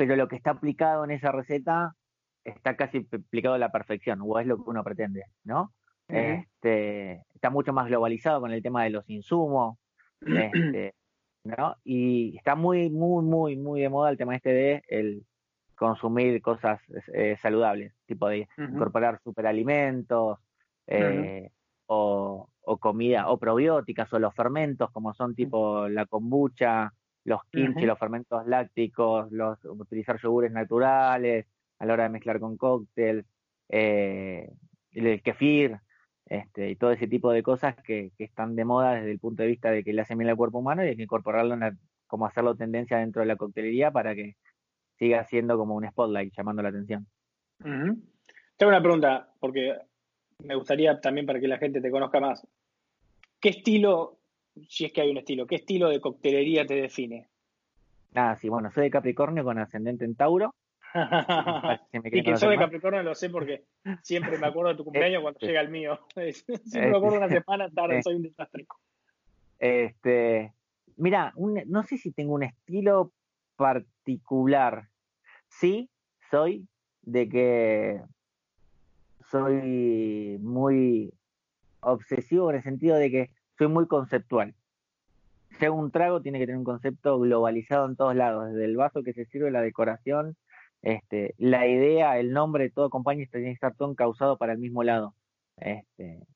pero lo que está aplicado en esa receta está casi aplicado a la perfección, o es lo que uno pretende, ¿no? este, está mucho más globalizado con el tema de los insumos, este, [CLEARS THROAT] ¿no? Y está muy, muy, muy, muy de moda el tema este de el consumir cosas eh, saludables, tipo de incorporar superalimentos eh, o, comida, o probióticas, o los fermentos, como son tipo la kombucha, los kimchi, los fermentos lácticos, los utilizar yogures naturales a la hora de mezclar con cóctel, eh, el kefir, este, y todo ese tipo de cosas que, están de moda desde el punto de vista de que le hacen bien al cuerpo humano y hay que incorporarlo en como hacerlo tendencia dentro de la coctelería para que siga siendo como un spotlight llamando la atención. Tengo una pregunta, porque me gustaría también para que la gente te conozca más. ¿Qué estilo, si es que hay un estilo, qué estilo de coctelería te define? Ah, sí, bueno, soy de Capricornio con ascendente en Tauro. [LAUGHS] y que soy de Capricornio lo sé porque siempre me acuerdo de tu [LAUGHS] cumpleaños cuando llega el mío. [LAUGHS] siempre me acuerdo una semana tarde, soy un desastre. Este, mira, no sé si tengo un estilo particular. Sí, soy de que soy muy obsesivo en el sentido de que soy muy conceptual. Hago un trago, tiene que tener un concepto globalizado en todos lados, desde el vaso que se sirve, la decoración, este, la idea, el nombre todo compañía tiene que estar todo causado para el mismo lado. Este,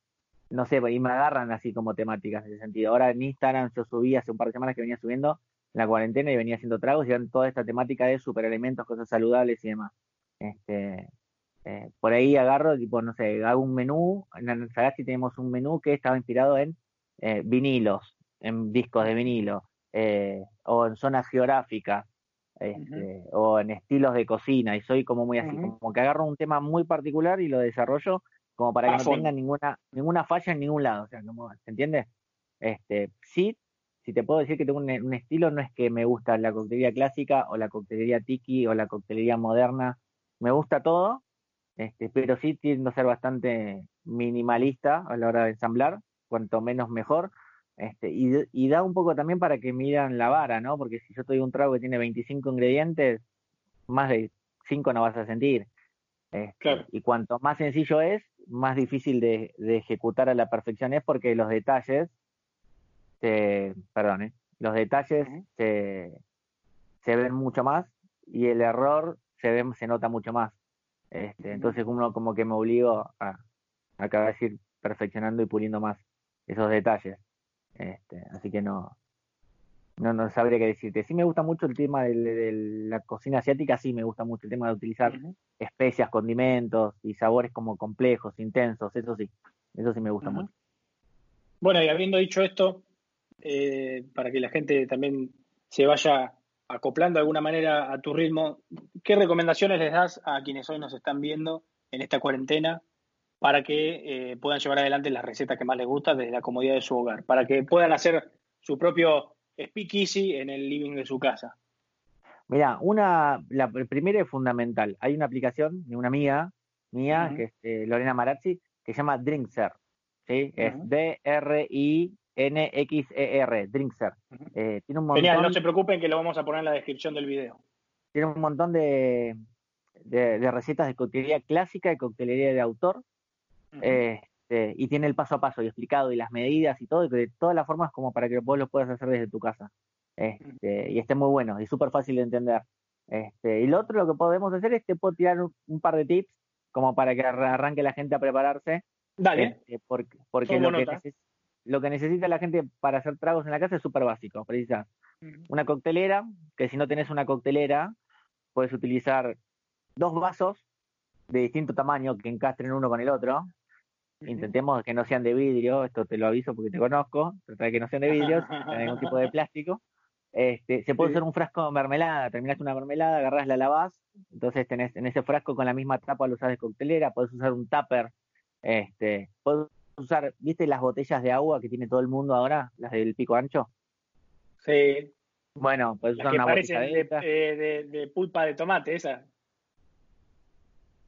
no sé, y me agarran así como temáticas en ese sentido. Ahora en Instagram yo subí hace un par de semanas que venía subiendo la cuarentena y venía haciendo tragos y eran toda esta temática de superalimentos, cosas saludables y demás. Este, eh, por ahí agarro, tipo, no sé, hago un menú, en Sagasti tenemos un menú que estaba inspirado en eh, vinilos, en discos de vinilo, eh, o en zonas geográficas, este, o en estilos de cocina, y soy como muy así, como que agarro un tema muy particular y lo desarrollo como para que no tenga ninguna, ninguna falla en ningún lado, o sea, como, ¿se entiende? Este, sí si te puedo decir que tengo un, estilo, no es que me gusta la coctelería clásica o la coctelería tiki o la coctelería moderna, me gusta todo, este, pero sí tiendo a ser bastante minimalista a la hora de ensamblar, cuanto menos mejor, este, y, da un poco también para que miran la vara, ¿no? Porque si yo estoy un trago que tiene 25 ingredientes, más de 5 no vas a sentir. Este, y cuanto más sencillo es, más difícil de, de ejecutar a la perfección es porque los detalles este, perdón, ¿eh? los detalles se, ven mucho más y el error se ve, se nota mucho más. Este, entonces uno como que me obligo a, a cada vez ir perfeccionando y puliendo más esos detalles. Este, así que no, no, no sabría qué decirte. Sí me gusta mucho el tema de, la cocina asiática, sí me gusta mucho el tema de utilizar especias, condimentos y sabores como complejos, intensos, eso sí, eso sí me gusta mucho. Bueno, y habiendo dicho esto, eh, para que la gente también se vaya acoplando de alguna manera a tu ritmo, ¿qué recomendaciones les das a quienes hoy nos están viendo en esta cuarentena para que eh, puedan llevar adelante las recetas que más les gusta desde la comodidad de su hogar, para que puedan hacer su propio speakeasy en el living de su casa? Mira, una, la primera es fundamental. Hay una aplicación de una amiga mía, que es eh, Lorena Marazzi, que se llama Drinkser. ¿sí? Es D-R-I-N-X-E-R, Drinkser. Eh, tiene un montón, Genial, no se preocupen que lo vamos a poner en la descripción del video. Tiene un montón de, de, recetas de coctelería clásica y coctelería de autor. Este, y tiene el paso a paso y explicado y las medidas y todo, y de todas las formas como para que vos lo puedas hacer desde tu casa. Este, y esté muy bueno y súper fácil de entender. Este, y lo otro, lo que podemos hacer es te puedo tirar un, par de tips como para que arranque la gente a prepararse. Dale. Este, porque, porque lo, que lo, que necesita la gente para hacer tragos en la casa es súper básico. Precisa una coctelera, que si no tenés una coctelera, puedes utilizar dos vasos de distinto tamaño que encastren uno con el otro. Intentemos que no sean de vidrio, esto te lo aviso porque te conozco, trata de que no sean de vidrio, de ningún tipo de plástico. Este, se puede usar un frasco de mermelada, terminaste una mermelada, agarras la lavás, entonces tenés en ese frasco con la misma tapa lo usas de coctelera, puedes usar un tupper, este, puedes usar, ¿viste las botellas de agua que tiene todo el mundo ahora, las del pico ancho? Sí. Bueno, puedes usar una botella de, de, de, pulpa de tomate, esa.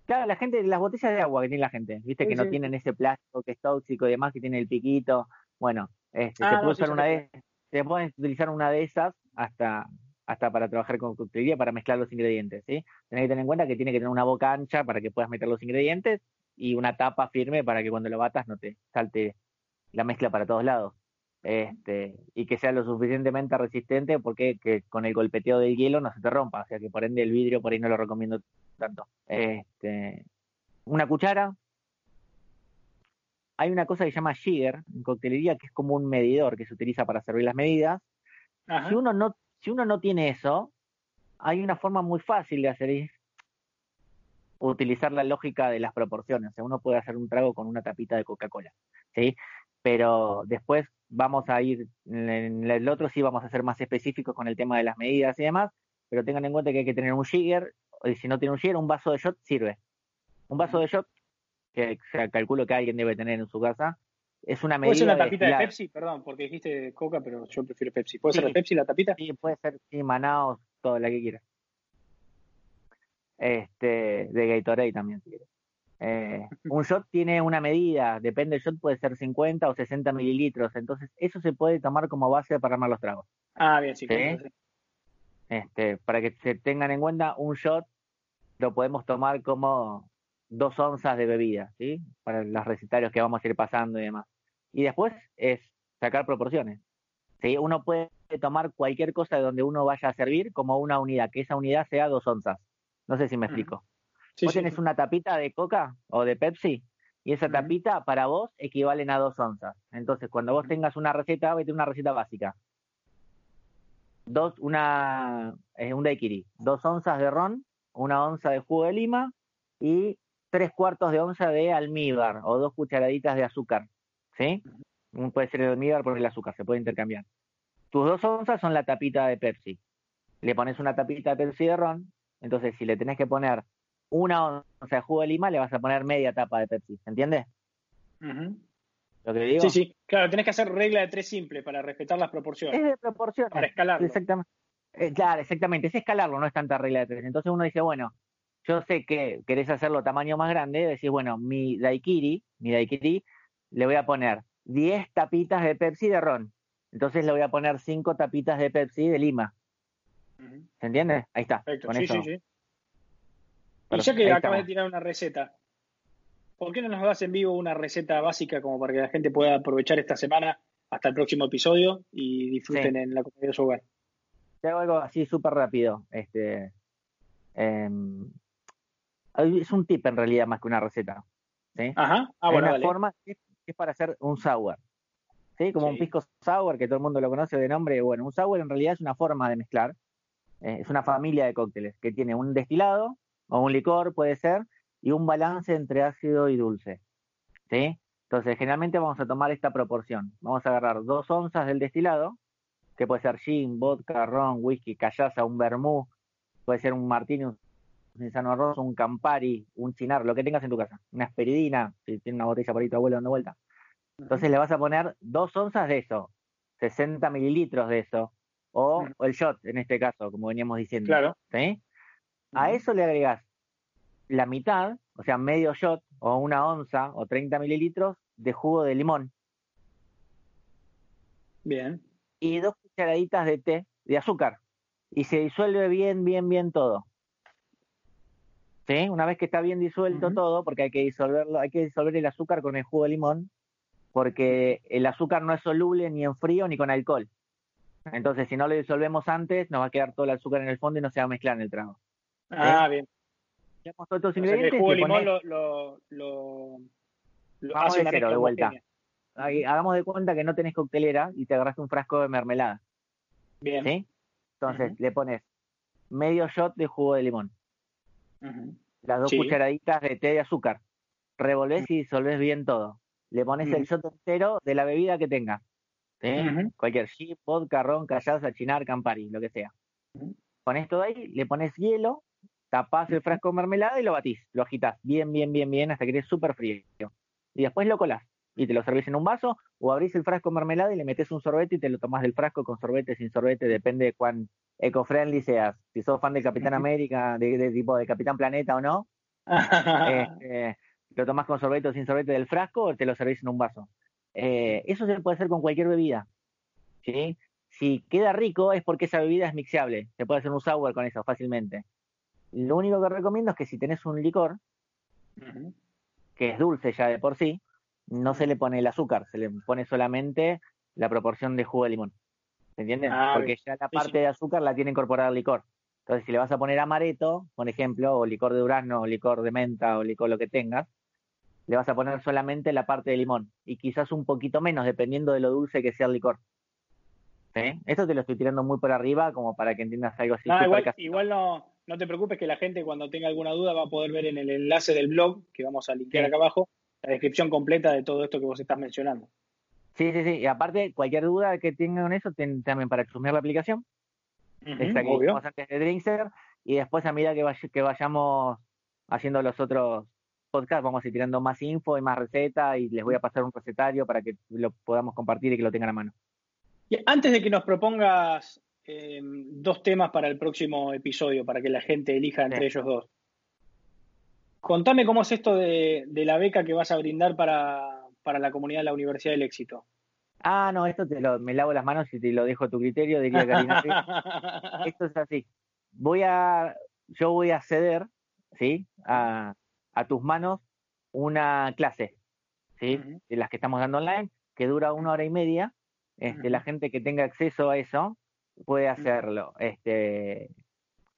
Claro, la gente, las botellas de agua que tiene la gente, viste que no tienen ese plástico que es tóxico y demás, que tiene el piquito. Bueno, este, se ah, puede usar una de, se pueden utilizar una de esas hasta hasta para trabajar con coctelería para mezclar los ingredientes, ¿sí? Tenés que tener en cuenta que tiene que tener una boca ancha para que puedas meter los ingredientes y una tapa firme para que cuando lo batas no te salte la mezcla para todos lados. Este, y que sea lo suficientemente resistente porque que con el golpeteo del hielo no se te rompa, o sea que por ende el vidrio por ahí no lo recomiendo tanto. Este, una cuchara. Hay una cosa que se llama jigger en coctelería que es como un medidor que se utiliza para servir las medidas. Si uno no si uno no tiene eso, hay una forma muy fácil de hacer es utilizar la lógica de las proporciones. O sea, uno puede hacer un trago con una tapita de Coca-Cola, ¿sí? Pero después vamos a ir, en el otro sí vamos a ser más específicos con el tema de las medidas y demás, pero tengan en cuenta que hay que tener un jigger y si no tiene un jigger, un vaso de shot sirve. Un vaso de shot, que calculo que alguien debe tener en su casa, es una medida. ¿Puede ser una tapita de, Pepsi? Perdón, porque dijiste Coca, pero yo prefiero Pepsi. ¿Puede ser de Pepsi la tapita? Sí, puede ser, sí, Manaos, todo la que quieras. Este, de Gatorade también, si quieres. Eh, [LAUGHS] un shot tiene una medida, depende del shot, puede ser 50 o 60 mililitros, entonces eso se puede tomar como base para armar los tragos. Ah, bien, sí. Este, para que se tengan en cuenta, un shot lo podemos tomar como dos onzas de bebida, ¿sí? Para los recetarios que vamos a ir pasando y demás. Y después es sacar proporciones. ¿sí? Uno puede tomar cualquier cosa de donde uno vaya a servir como una unidad, que esa unidad sea dos onzas. No sé si me explico. vos tenés una tapita de coca o de Pepsi y esa tapita para vos equivalen a dos onzas. Entonces, cuando vos tengas una receta, vete una receta básica dos, una, eh, un daiquiri, dos onzas de ron, una onza de jugo de lima y tres cuartos de onza de almíbar o dos cucharaditas de azúcar, ¿sí? Puede ser el almíbar por el azúcar, se puede intercambiar. Tus dos onzas son la tapita de Pepsi. Le pones una tapita de Pepsi de ron, entonces si le tenés que poner una onza de jugo de lima, le vas a poner media tapa de Pepsi, ¿entiendes? Sí, sí, claro, tenés que hacer regla de tres simple para respetar las proporciones. Es de proporciones. Para escalarlo. Exactamente. Eh, claro, exactamente, es escalarlo, no es tanta regla de tres. Entonces uno dice, bueno, yo sé que querés hacerlo tamaño más grande, decís, bueno, mi daiquiri, mi daiquiri, le voy a poner 10 tapitas de Pepsi de ron. Entonces le voy a poner 5 tapitas de Pepsi de lima. ¿Se entiende? Ahí está. Perfecto. sí, sí, sí. y ya que acabas de tirar una receta, ¿por qué no nos das en vivo una receta básica como para que la gente pueda aprovechar esta semana hasta el próximo episodio y disfruten en la comunidad de su hogar? Te hago algo así súper rápido. Este, em, es un tip en realidad más que una receta. ¿sí? Ajá. Ah, bueno, una forma que es, para hacer un sour. ¿sí? Como un pisco sour que todo el mundo lo conoce de nombre. Bueno, un sour en realidad es una forma de mezclar, eh, es una familia de cócteles que tiene un destilado o un licor, puede ser, y un balance entre ácido y dulce, ¿sí? Entonces, generalmente vamos a tomar esta proporción. Vamos a agarrar dos onzas del destilado, que puede ser gin, vodka, ron, whisky, callaza, un vermú, puede ser un martini, un insano arroz, un campari, un chinar, lo que tengas en tu casa. Una asperidina, si tiene una botella por ahí tu abuelo dando vuelta. Entonces le vas a poner dos onzas de eso, 60 mililitros de eso, o, el shot en este caso, como veníamos diciendo. Claro. ¿sí? A eso le agregas la mitad, o sea, medio shot o una onza o 30 mililitros de jugo de limón. Bien. Y dos cucharaditas de té de azúcar. Y se disuelve bien, bien, bien todo. ¿Sí? Una vez que está bien disuelto todo, porque hay que disolverlo, hay que disolver el azúcar con el jugo de limón, porque el azúcar no es soluble ni en frío ni con alcohol. Entonces, si no lo disolvemos antes, nos va a quedar todo el azúcar en el fondo y no se va a mezclar en el trago. Ah, bien. Todos estos ingredientes. el jugo de limón lo, lo, lo, Vamos de cero, de vuelta. hagamos de cuenta que no tenés coctelera y te agarraste un frasco de mermelada. Bien. ¿Sí? Entonces, le pones medio shot de jugo de limón. Las dos cucharaditas de té de azúcar. Revolves y disolves bien todo le pones el shot entero de la bebida que tenga. Cualquier chip, vodka, ron, callaza, chinar, campari, lo que sea. Pones todo ahí, le pones hielo, tapás el frasco de mermelada y lo batís, lo agitas bien, bien, bien, bien, hasta que esté súper frío. Y después lo colás y te lo servís en un vaso o abrís el frasco de mermelada y le metes un sorbete y te lo tomás del frasco con sorbete, sin sorbete, depende de cuán eco-friendly seas. Si sos fan [LAUGHS] de Capitán América, de, tipo de Capitán Planeta o no. [LAUGHS] este, lo tomás con sorbete o sin sorbete del frasco o te lo servís en un vaso. Eh, eso se puede hacer con cualquier bebida. ¿sí? Si queda rico es porque esa bebida es mixeable. Se puede hacer un sour con eso fácilmente. Lo único que recomiendo es que si tenés un licor, que es dulce ya de por sí, no se le pone el azúcar, se le pone solamente la proporción de jugo de limón. ¿Se entiende? Ah, porque ya la parte de azúcar la tiene incorporada el licor. Entonces, si le vas a poner amareto, por ejemplo, o licor de durazno, o licor de menta, o licor lo que tengas, le vas a poner solamente la parte de limón y quizás un poquito menos, dependiendo de lo dulce que sea el licor. ¿Sí? Esto te lo estoy tirando muy por arriba como para que entiendas algo así. No, igual, igual no, no te preocupes que la gente cuando tenga alguna duda va a poder ver en el enlace del blog, que vamos a linkear acá abajo, la descripción completa de todo esto que vos estás mencionando. Sí, sí, sí. Y aparte, cualquier duda que tengan eso, también para chusmear la aplicación. Esta que antes de Drinkster. Y después, a medida que, que vayamos haciendo los otros podcast vamos a ir tirando más info y más receta y les voy a pasar un recetario para que lo podamos compartir y que lo tengan a mano. Y antes de que nos propongas eh, dos temas para el próximo episodio, para que la gente elija entre ellos dos, contame cómo es esto de, la beca que vas a brindar para, la comunidad de la Universidad del Éxito. Ah, no, esto te lo, me lavo las manos y te lo dejo a tu criterio, diría Karina. [LAUGHS] esto es así. Voy a, yo voy a ceder, ¿sí? A, a tus manos una clase, ¿sí? De las que estamos dando online, que dura una hora y media. Este, La gente que tenga acceso a eso puede hacerlo. Este,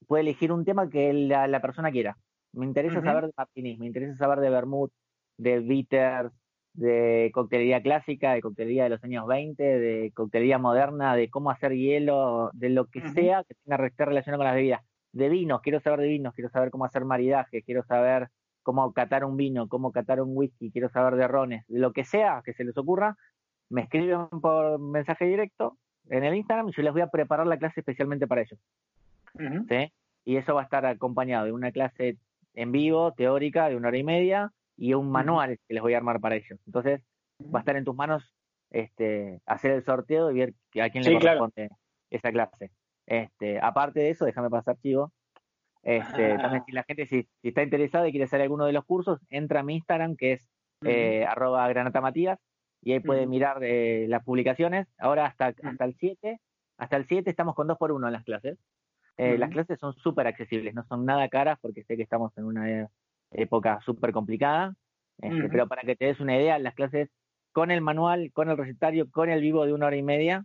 puede elegir un tema que la, persona quiera. Me interesa saber de martinis, me interesa saber de vermouth, de bitters, de coctelería clásica, de coctelería de los años 20, de coctelería moderna, de cómo hacer hielo, de lo que sea que tenga estar relacionado con las bebidas. De vinos, quiero saber de vinos, quiero saber cómo hacer maridaje, quiero saber cómo catar un vino, cómo catar un whisky, quiero saber de rones, lo que sea que se les ocurra, me escriben por mensaje directo en el Instagram y yo les voy a preparar la clase especialmente para ellos. ¿Sí? Y eso va a estar acompañado de una clase en vivo, teórica, de una hora y media, y un manual que les voy a armar para ellos. Entonces, va a estar en tus manos este, hacer el sorteo y ver a quién le corresponde esa clase. Este, aparte de eso, déjame pasar, chivo, este, también si la gente, si, está interesada y quiere hacer alguno de los cursos, entra a mi Instagram, que es eh, arroba granatamatías, y ahí puede mirar eh, las publicaciones. Ahora hasta, hasta el 7, hasta el 7 estamos con 2 por 1 en las clases. Eh, las clases son súper accesibles, no son nada caras porque sé que estamos en una época súper complicada. Este, pero para que te des una idea, las clases con el manual, con el recetario, con el vivo de una hora y media,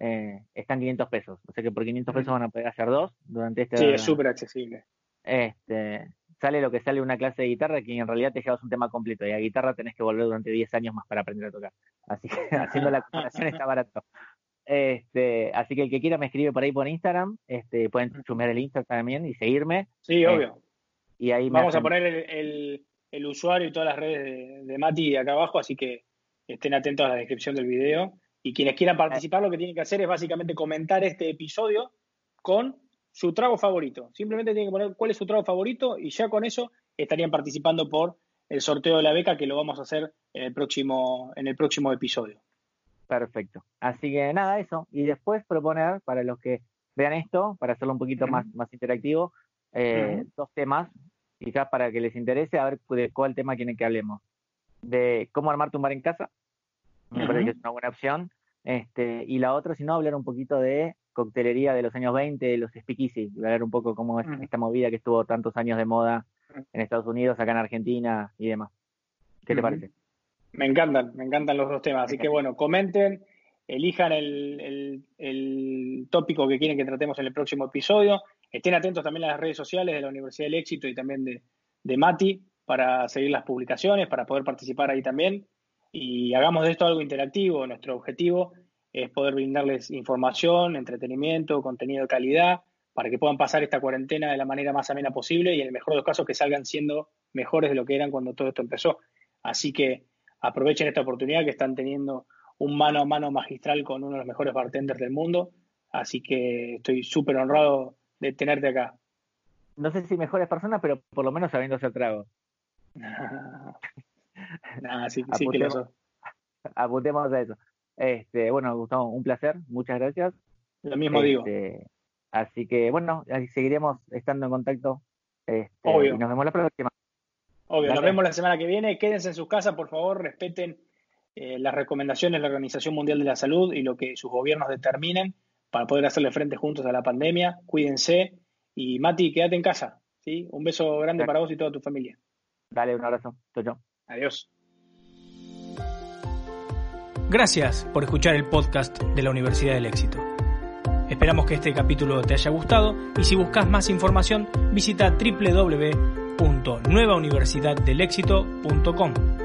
eh, están 500 pesos. O sea que por 500 pesos van a poder hacer dos durante este. Sí, es súper accesible. Este, sale lo que sale una clase de guitarra, que en realidad te llevas un tema completo, y a guitarra tenés que volver durante 10 años más para aprender a tocar. Así que [LAUGHS] haciendo la comparación [LAUGHS] está barato. Este, así que el que quiera me escribe por ahí por Instagram, este, pueden chumear el Instagram también y seguirme. Sí, Eh, obvio. y ahí Vamos a poner el, el- el usuario y todas las redes de, de Mati acá abajo, así que estén atentos a la descripción del video. Y quienes quieran participar, lo que tienen que hacer es básicamente comentar este episodio con su trago favorito. Simplemente tienen que poner cuál es su trago favorito y ya con eso estarían participando por el sorteo de la beca que lo vamos a hacer en el próximo, en el próximo episodio. Perfecto. Así que nada, eso. Y después proponer para los que vean esto, para hacerlo un poquito más, más interactivo, eh, dos temas, quizás para que les interese, a ver de cuál tema quieren que hablemos. De cómo armarte un bar en casa, me parece que es una buena opción. Este, y la otra, si no, hablar un poquito de coctelería de los años 20, de los speakeasy, y hablar un poco cómo es esta movida que estuvo tantos años de moda en Estados Unidos, acá en Argentina y demás. ¿Qué te parece? Me encantan, me encantan los dos temas. Así que bueno, comenten, elijan el, tópico que quieren que tratemos en el próximo episodio. Estén atentos también a las redes sociales de la Universidad del Éxito y también de Mati para seguir las publicaciones, para poder participar ahí también. Y hagamos de esto algo interactivo. Nuestro objetivo es poder brindarles información, entretenimiento, contenido de calidad, para que puedan pasar esta cuarentena de la manera más amena posible y en el mejor de los casos que salgan siendo mejores de lo que eran cuando todo esto empezó. Así que aprovechen esta oportunidad que están teniendo un mano a mano magistral con uno de los mejores bartenders del mundo. Así que estoy súper honrado de tenerte acá. No sé si mejores personas, pero por lo menos sabiendo hacer trago. [LAUGHS] Nada, sí, sí que lo. Apuntemos a eso. Este, bueno, Gustavo, un placer, muchas gracias. Lo mismo digo. Este, Así que bueno, seguiremos estando en contacto. Este, Obvio. Y nos vemos la próxima. Obvio, nos vemos la semana que viene. Quédense en sus casas, por favor, respeten eh, las recomendaciones de la Organización Mundial de la Salud y lo que sus gobiernos determinen para poder hacerle frente juntos a la pandemia. Cuídense y Mati, quédate en casa. ¿sí? Un beso grande para vos y toda tu familia. Dale, un abrazo. Chau, chau. Adiós. Gracias por escuchar el podcast de la Universidad del Éxito. Esperamos que este capítulo te haya gustado y si buscas más información visita www.nuevauniversidaddelexito.com.